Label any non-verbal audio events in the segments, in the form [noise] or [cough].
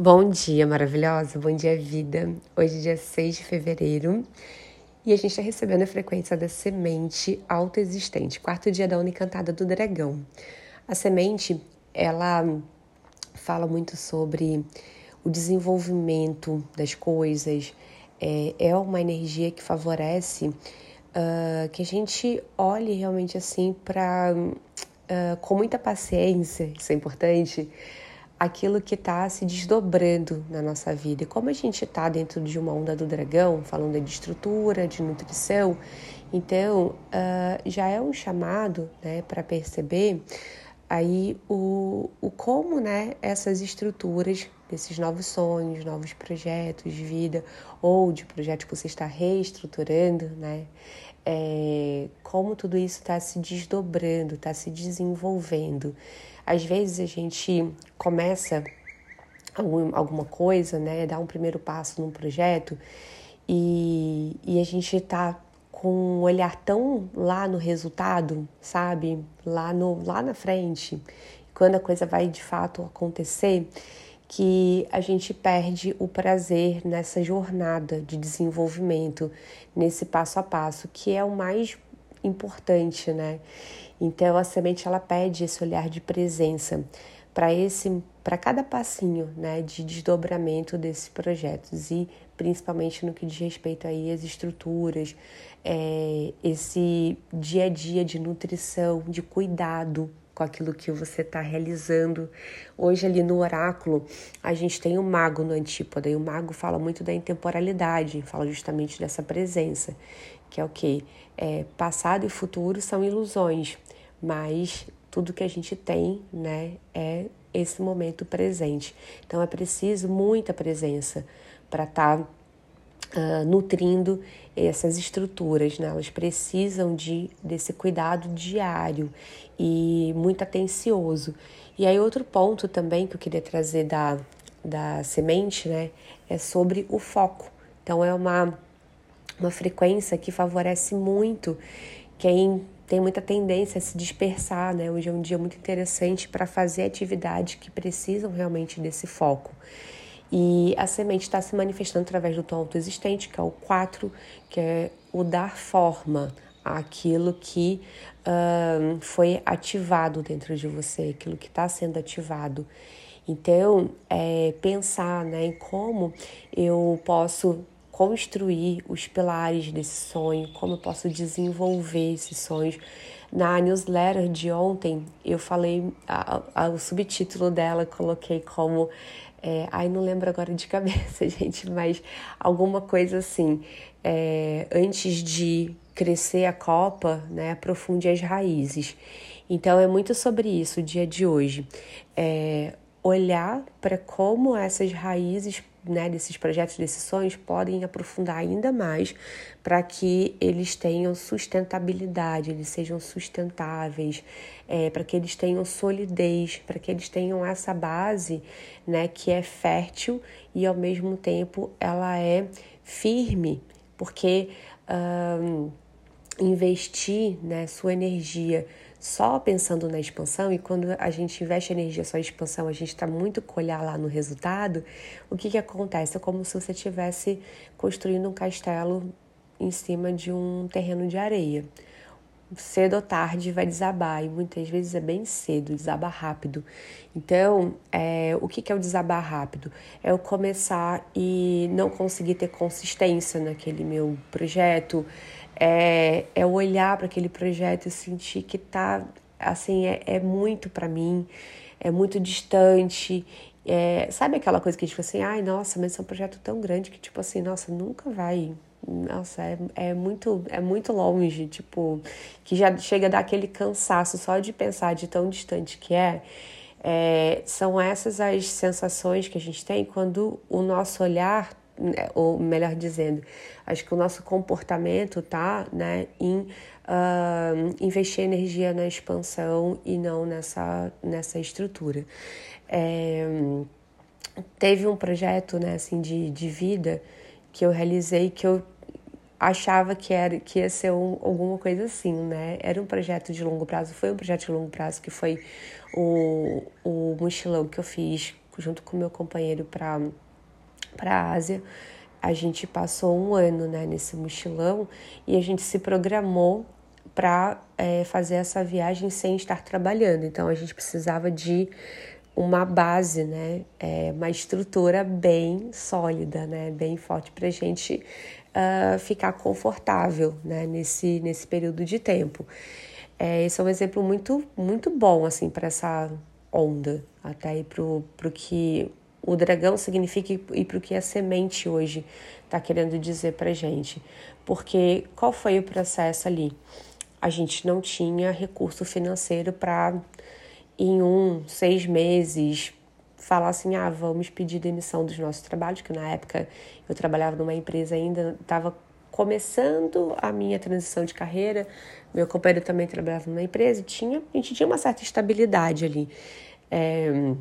Bom dia, maravilhosa. Bom dia, vida. Hoje é dia 6 de fevereiro e a gente está recebendo a frequência da semente autoexistente, quarto dia da Onda Encantada do Dragão. A semente, ela fala muito sobre o desenvolvimento das coisas, é, é uma energia que favorece uh, que a gente olhe realmente assim para, uh, com muita paciência, isso é importante aquilo que está se desdobrando na nossa vida. E como a gente está dentro de uma onda do dragão, falando de estrutura, de nutrição, então uh, já é um chamado né, para perceber aí o, o como né, essas estruturas desses novos sonhos, novos projetos de vida ou de projetos que você está reestruturando, né? É, como tudo isso está se desdobrando, está se desenvolvendo. Às vezes a gente começa algum, alguma coisa, né, dá um primeiro passo num projeto e, e a gente está com um olhar tão lá no resultado, sabe? Lá, no, lá na frente, quando a coisa vai de fato acontecer, que a gente perde o prazer nessa jornada de desenvolvimento, nesse passo a passo, que é o mais importante, né? Então a semente ela pede esse olhar de presença para esse para cada passinho, né, de desdobramento desses projetos e principalmente no que diz respeito aí às estruturas, é, esse dia a dia de nutrição, de cuidado com aquilo que você está realizando. Hoje ali no oráculo a gente tem o mago no antípoda e o mago fala muito da intemporalidade, fala justamente dessa presença, que é o que é, passado e futuro são ilusões mas tudo que a gente tem, né, é esse momento presente. Então é preciso muita presença para estar tá, uh, nutrindo essas estruturas, né? Elas precisam de desse cuidado diário e muito atencioso. E aí outro ponto também que eu queria trazer da da semente, né, é sobre o foco. Então é uma uma frequência que favorece muito quem tem muita tendência a se dispersar, né? Hoje é um dia muito interessante para fazer atividades que precisam realmente desse foco. E a semente está se manifestando através do tom autoexistente, que é o 4, que é o dar forma àquilo que uh, foi ativado dentro de você, aquilo que está sendo ativado. Então, é, pensar né, em como eu posso construir os pilares desse sonho, como eu posso desenvolver esses sonhos. Na newsletter de ontem, eu falei, a, a, o subtítulo dela coloquei como. É, ai, não lembro agora de cabeça, [laughs] gente, mas alguma coisa assim. É, antes de crescer a copa, né, aprofunde as raízes. Então, é muito sobre isso o dia de hoje. É, olhar para como essas raízes né, desses projetos, desses sonhos, podem aprofundar ainda mais para que eles tenham sustentabilidade, eles sejam sustentáveis, é, para que eles tenham solidez, para que eles tenham essa base né, que é fértil e ao mesmo tempo ela é firme, porque um, investir né, sua energia só pensando na expansão, e quando a gente investe energia só em expansão, a gente está muito colhar lá no resultado, o que, que acontece? É como se você estivesse construindo um castelo em cima de um terreno de areia. Cedo ou tarde vai desabar, e muitas vezes é bem cedo, desaba rápido. Então, é, o que, que é o desabar rápido? É eu começar e não conseguir ter consistência naquele meu projeto, é, é olhar para aquele projeto e sentir que tá assim é, é muito para mim, é muito distante. É, sabe aquela coisa que a gente fala assim, ai, nossa, mas é um projeto tão grande que, tipo assim, nossa, nunca vai. Nossa, é, é, muito, é muito longe, tipo, que já chega a dar aquele cansaço só de pensar de tão distante que é. é são essas as sensações que a gente tem quando o nosso olhar ou melhor dizendo, acho que o nosso comportamento tá né, em uh, investir energia na expansão e não nessa, nessa estrutura. É, teve um projeto né, assim, de, de vida que eu realizei que eu achava que era que ia ser um, alguma coisa assim, né? Era um projeto de longo prazo, foi um projeto de longo prazo que foi o, o mochilão que eu fiz junto com meu companheiro para para a Ásia. A gente passou um ano né, nesse mochilão e a gente se programou para é, fazer essa viagem sem estar trabalhando. Então a gente precisava de uma base, né, é, uma estrutura bem sólida, né, bem forte para a gente uh, ficar confortável né, nesse, nesse período de tempo. É, esse é um exemplo muito, muito bom assim para essa onda, até aí para o que o dragão significa e para o que a semente hoje está querendo dizer para gente. Porque qual foi o processo ali? A gente não tinha recurso financeiro para, em um, seis meses, falar assim: ah, vamos pedir demissão dos nossos trabalhos, que na época eu trabalhava numa empresa ainda, estava começando a minha transição de carreira, meu companheiro também trabalhava numa empresa, tinha, a gente tinha uma certa estabilidade ali. É,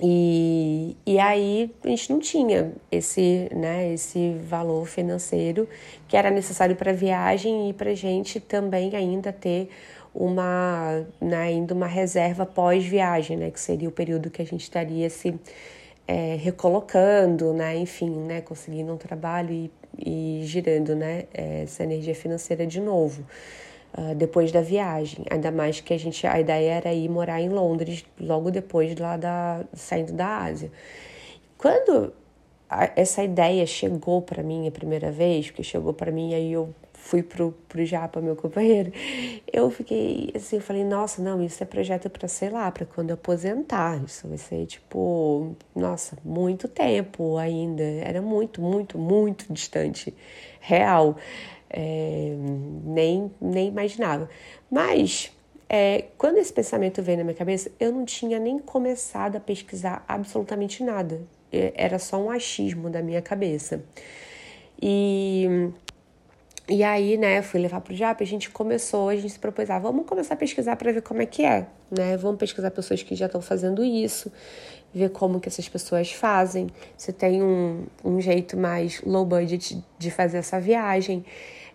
e, e aí a gente não tinha esse, né, esse valor financeiro que era necessário para a viagem e para a gente também ainda ter uma, né, ainda uma reserva pós-viagem, né, que seria o período que a gente estaria se é, recolocando, né, enfim, né, conseguindo um trabalho e, e girando né, essa energia financeira de novo uh, depois da viagem. Ainda mais que a gente a ideia era ir morar em Londres logo depois lá da saindo da Ásia. Quando a, essa ideia chegou para mim a primeira vez, porque chegou para mim aí eu fui pro, pro Japa, meu companheiro, eu fiquei assim, eu falei, nossa, não, isso é projeto para, sei lá, para quando eu aposentar. Isso vai ser, tipo, nossa, muito tempo ainda. Era muito, muito, muito distante. Real é, nem, nem imaginava. Mas é, quando esse pensamento veio na minha cabeça, eu não tinha nem começado a pesquisar absolutamente nada. É, era só um achismo da minha cabeça. E, e aí, né, fui levar pro JAP, a gente começou, a gente se propôs, ah, vamos começar a pesquisar para ver como é que é, né? Vamos pesquisar pessoas que já estão fazendo isso, ver como que essas pessoas fazem, se tem um, um jeito mais low budget de fazer essa viagem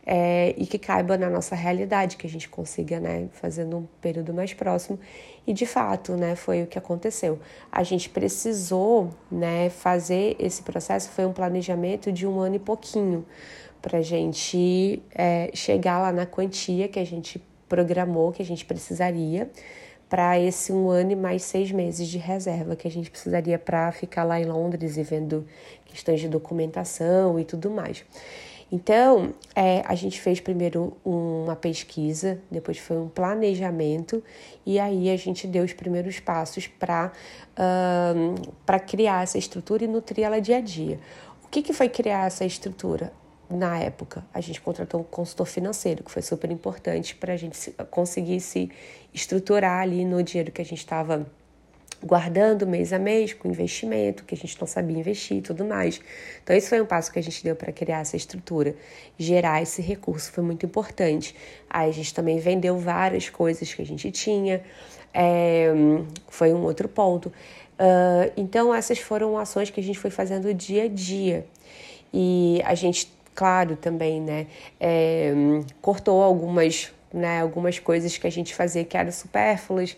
é, e que caiba na nossa realidade, que a gente consiga, né, fazer num período mais próximo. E de fato, né, foi o que aconteceu. A gente precisou, né, fazer esse processo, foi um planejamento de um ano e pouquinho, para a gente é, chegar lá na quantia que a gente programou, que a gente precisaria para esse um ano e mais seis meses de reserva que a gente precisaria para ficar lá em Londres e vendo questões de documentação e tudo mais. Então, é, a gente fez primeiro uma pesquisa, depois foi um planejamento, e aí a gente deu os primeiros passos para uh, criar essa estrutura e nutrir ela dia a dia. O que, que foi criar essa estrutura? Na época, a gente contratou um consultor financeiro, que foi super importante para a gente conseguir se estruturar ali no dinheiro que a gente estava guardando mês a mês com investimento, que a gente não sabia investir e tudo mais. Então, esse foi um passo que a gente deu para criar essa estrutura. Gerar esse recurso foi muito importante. Aí a gente também vendeu várias coisas que a gente tinha, é, foi um outro ponto. Uh, então, essas foram ações que a gente foi fazendo dia a dia. E a gente, claro, também, né, é, cortou algumas, né, algumas coisas que a gente fazia que eram supérfluas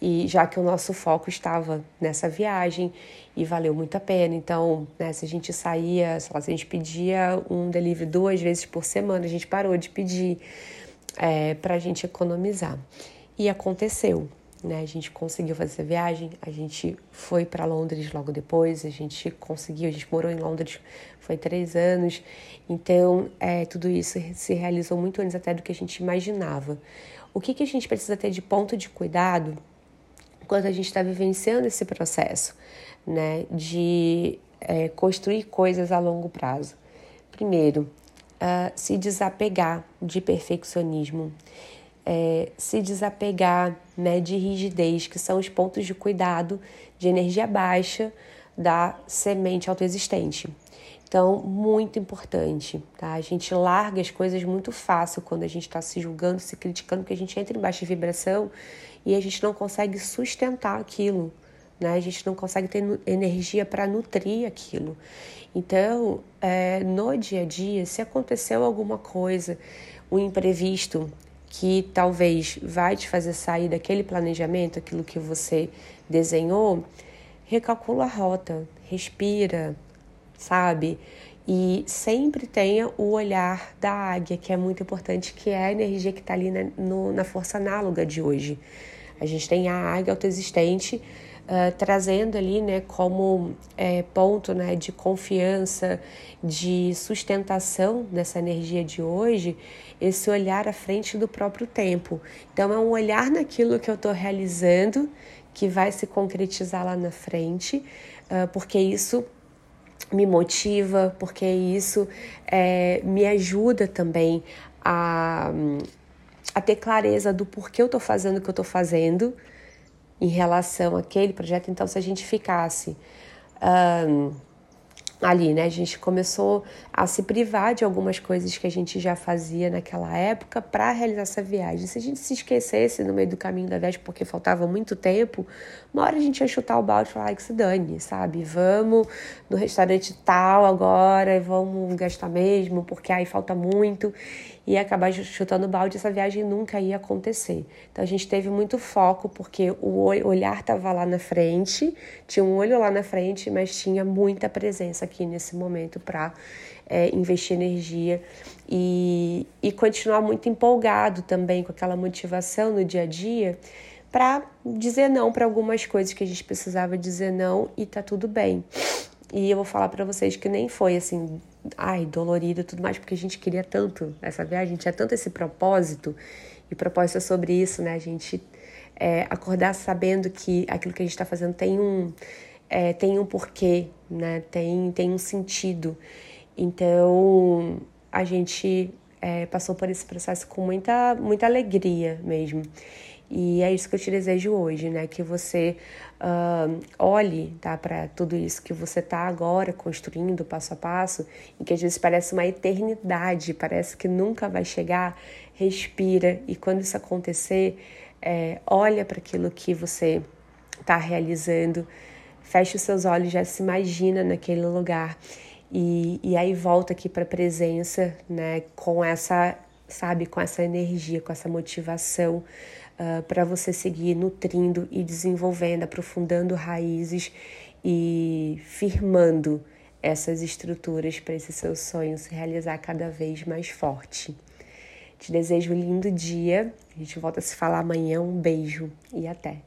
e já que o nosso foco estava nessa viagem e valeu muito a pena. Então, né, se a gente saía, lá, se a gente pedia um delivery duas vezes por semana, a gente parou de pedir é, para a gente economizar. E aconteceu. Né? A gente conseguiu fazer essa viagem, a gente foi para Londres logo depois, a gente conseguiu, a gente morou em Londres, foi três anos, então é, tudo isso se realizou muito antes até do que a gente imaginava. O que, que a gente precisa ter de ponto de cuidado quando a gente está vivenciando esse processo, né, de é, construir coisas a longo prazo. Primeiro, uh, se desapegar de perfeccionismo, é, se desapegar né, de rigidez, que são os pontos de cuidado de energia baixa da semente autoexistente. Então, muito importante, tá? A gente larga as coisas muito fácil quando a gente está se julgando, se criticando, porque a gente entra em baixa vibração e a gente não consegue sustentar aquilo, né? A gente não consegue ter energia para nutrir aquilo. Então, é, no dia a dia, se aconteceu alguma coisa, um imprevisto que talvez vai te fazer sair daquele planejamento, aquilo que você desenhou, recalcula a rota, respira, sabe? E sempre tenha o olhar da águia, que é muito importante, que é a energia que está ali na, no, na força análoga de hoje. A gente tem a águia autoexistente uh, trazendo ali né, como é, ponto né, de confiança, de sustentação dessa energia de hoje, esse olhar à frente do próprio tempo. Então, é um olhar naquilo que eu estou realizando que vai se concretizar lá na frente, uh, porque isso me motiva, porque isso é, me ajuda também a, a ter clareza do porquê eu estou fazendo o que eu estou fazendo em relação àquele projeto. Então, se a gente ficasse um, ali, né, a gente começou a se privar de algumas coisas que a gente já fazia naquela época para realizar essa viagem. Se a gente se esquecesse no meio do caminho da viagem porque faltava muito tempo, uma hora a gente ia chutar o balde e falar que se dane, sabe? Vamos no restaurante tal agora, vamos gastar mesmo, porque aí falta muito e acabar chutando balde, essa viagem nunca ia acontecer. Então a gente teve muito foco porque o olhar estava lá na frente, tinha um olho lá na frente, mas tinha muita presença aqui nesse momento para é, investir energia e, e continuar muito empolgado também com aquela motivação no dia a dia para dizer não para algumas coisas que a gente precisava dizer não e tá tudo bem. E eu vou falar para vocês que nem foi assim, ai, dolorido e tudo mais, porque a gente queria tanto essa viagem, a gente tinha tanto esse propósito. E propósito é sobre isso, né? A gente é, acordar sabendo que aquilo que a gente está fazendo tem um, é, tem um porquê, né? Tem, tem um sentido. Então, a gente é, passou por esse processo com muita, muita alegria mesmo. E é isso que eu te desejo hoje, né? Que você uh, olhe tá, para tudo isso que você está agora construindo passo a passo e que às vezes parece uma eternidade, parece que nunca vai chegar. Respira e quando isso acontecer, é, olha para aquilo que você está realizando, fecha os seus olhos, já se imagina naquele lugar e, e aí volta aqui para a presença, né? Com essa, sabe, com essa energia, com essa motivação uh, para você seguir nutrindo e desenvolvendo, aprofundando raízes e firmando essas estruturas para esse seu sonho se realizar cada vez mais forte. Te desejo um lindo dia. A gente volta a se falar amanhã. Um beijo e até.